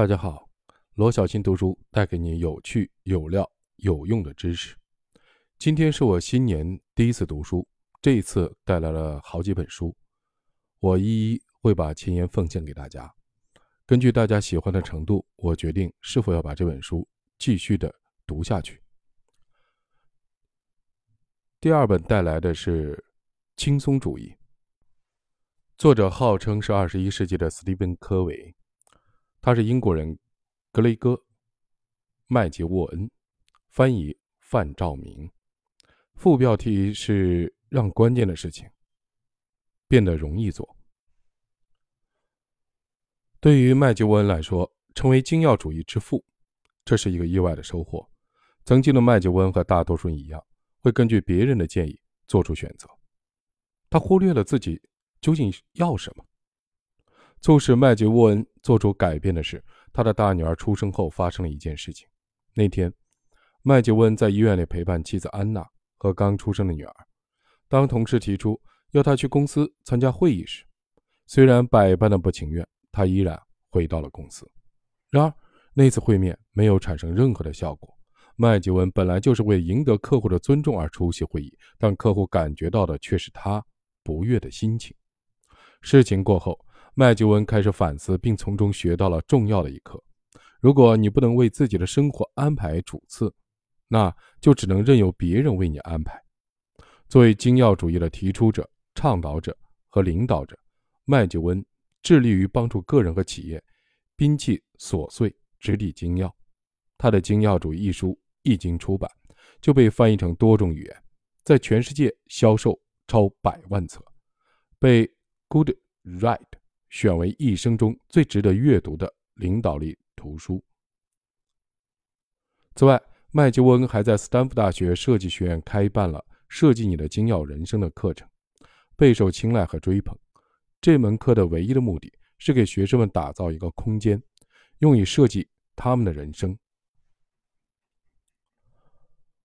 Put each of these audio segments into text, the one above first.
大家好，罗小新读书带给你有趣、有料、有用的知识。今天是我新年第一次读书，这一次带来了好几本书，我一一会把前言奉献给大家。根据大家喜欢的程度，我决定是否要把这本书继续的读下去。第二本带来的是轻松主义，作者号称是二十一世纪的斯蒂芬·科维。他是英国人，格雷戈·麦杰沃恩，翻译范兆明。副标题是“让关键的事情变得容易做”。对于麦杰沃恩来说，成为精要主义之父，这是一个意外的收获。曾经的麦杰沃恩和大多数人一样，会根据别人的建议做出选择。他忽略了自己究竟要什么。促使麦杰沃恩做出改变的是，他的大女儿出生后发生了一件事情。那天，麦杰沃恩在医院里陪伴妻子安娜和刚出生的女儿。当同事提出要他去公司参加会议时，虽然百般的不情愿，他依然回到了公司。然而，那次会面没有产生任何的效果。麦杰文本来就是为赢得客户的尊重而出席会议，但客户感觉到的却是他不悦的心情。事情过后。麦吉文开始反思，并从中学到了重要的一课：如果你不能为自己的生活安排主次，那就只能任由别人为你安排。作为精要主义的提出者、倡导者和领导者，麦吉文致力于帮助个人和企业摒弃琐碎，直抵精要。他的《精要主义》一书一经出版，就被翻译成多种语言，在全世界销售超百万册，被 Good Right。选为一生中最值得阅读的领导力图书。此外，麦吉沃恩还在斯坦福大学设计学院开办了《设计你的精要人生》的课程，备受青睐和追捧。这门课的唯一的目的是给学生们打造一个空间，用以设计他们的人生。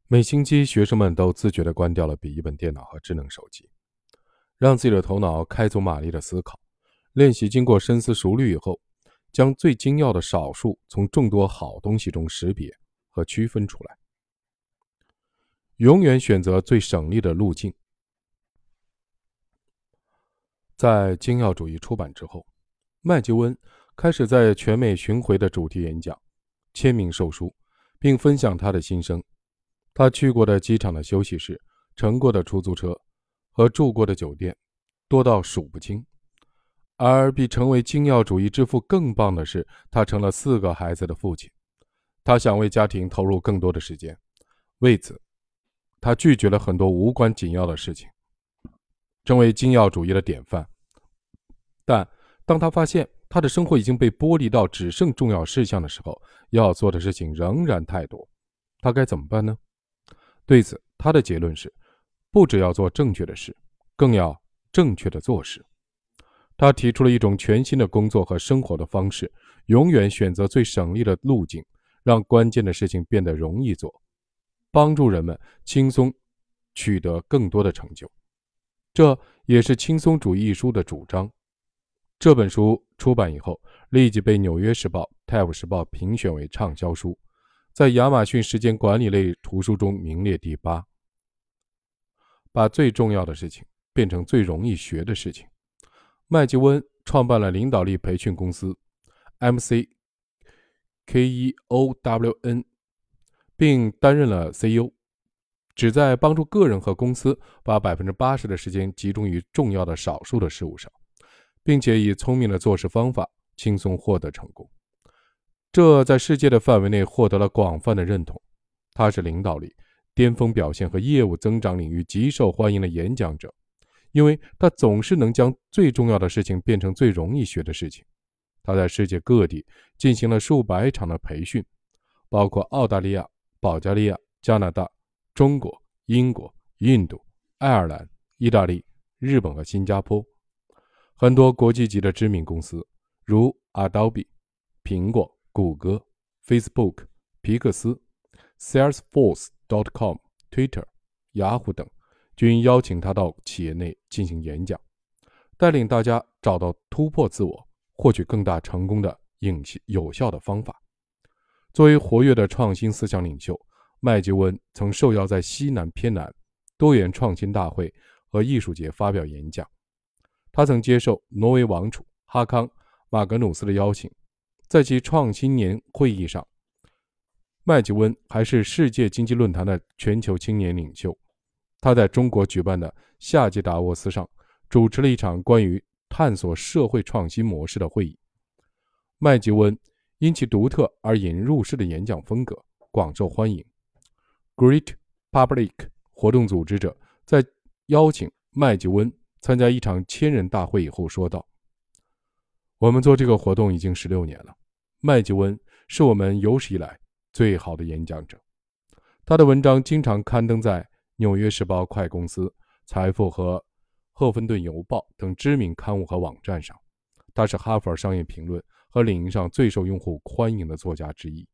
每星期，学生们都自觉地关掉了笔记本电脑和智能手机，让自己的头脑开足马力的思考。练习经过深思熟虑以后，将最精要的少数从众多好东西中识别和区分出来。永远选择最省力的路径。在精要主义出版之后，麦吉温开始在全美巡回的主题演讲、签名售书，并分享他的心声。他去过的机场的休息室、乘过的出租车和住过的酒店，多到数不清。而比成为精要主义之父更棒的是，他成了四个孩子的父亲。他想为家庭投入更多的时间，为此，他拒绝了很多无关紧要的事情，成为精要主义的典范。但当他发现他的生活已经被剥离到只剩重要事项的时候，要做的事情仍然太多，他该怎么办呢？对此，他的结论是：不只要做正确的事，更要正确的做事。他提出了一种全新的工作和生活的方式：永远选择最省力的路径，让关键的事情变得容易做，帮助人们轻松取得更多的成就。这也是《轻松主义》一书的主张。这本书出版以后，立即被《纽约时报》《泰晤士报》评选为畅销书，在亚马逊时间管理类图书中名列第八。把最重要的事情变成最容易学的事情。麦吉温创办了领导力培训公司 MC KEOWN，并担任了 CEO，旨在帮助个人和公司把百分之八十的时间集中于重要的少数的事物上，并且以聪明的做事方法轻松获得成功。这在世界的范围内获得了广泛的认同。他是领导力、巅峰表现和业务增长领域极受欢迎的演讲者。因为他总是能将最重要的事情变成最容易学的事情。他在世界各地进行了数百场的培训，包括澳大利亚、保加利亚、加拿大、中国、英国、印度、爱尔兰、意大利、日本和新加坡。很多国际级的知名公司，如 Adobe、苹果、谷歌、Facebook、皮克斯、Salesforce.com、Twitter、雅虎等。均邀请他到企业内进行演讲，带领大家找到突破自我、获取更大成功的影有效的方法。作为活跃的创新思想领袖，麦吉温曾受邀在西南偏南多元创新大会和艺术节发表演讲。他曾接受挪威王储哈康·马格努斯的邀请，在其创新年会议上，麦吉温还是世界经济论坛的全球青年领袖。他在中国举办的夏季达沃斯上主持了一场关于探索社会创新模式的会议。麦吉温因其独特而引人入胜的演讲风格广受欢迎。Great Public 活动组织者在邀请麦吉温参加一场千人大会以后说道：“我们做这个活动已经十六年了。麦吉温是我们有史以来最好的演讲者。他的文章经常刊登在《纽约时报》快公司、《财富》和《赫芬顿邮报》等知名刊物和网站上。他是《哈佛商业评论》和领英上最受用户欢迎的作家之一。”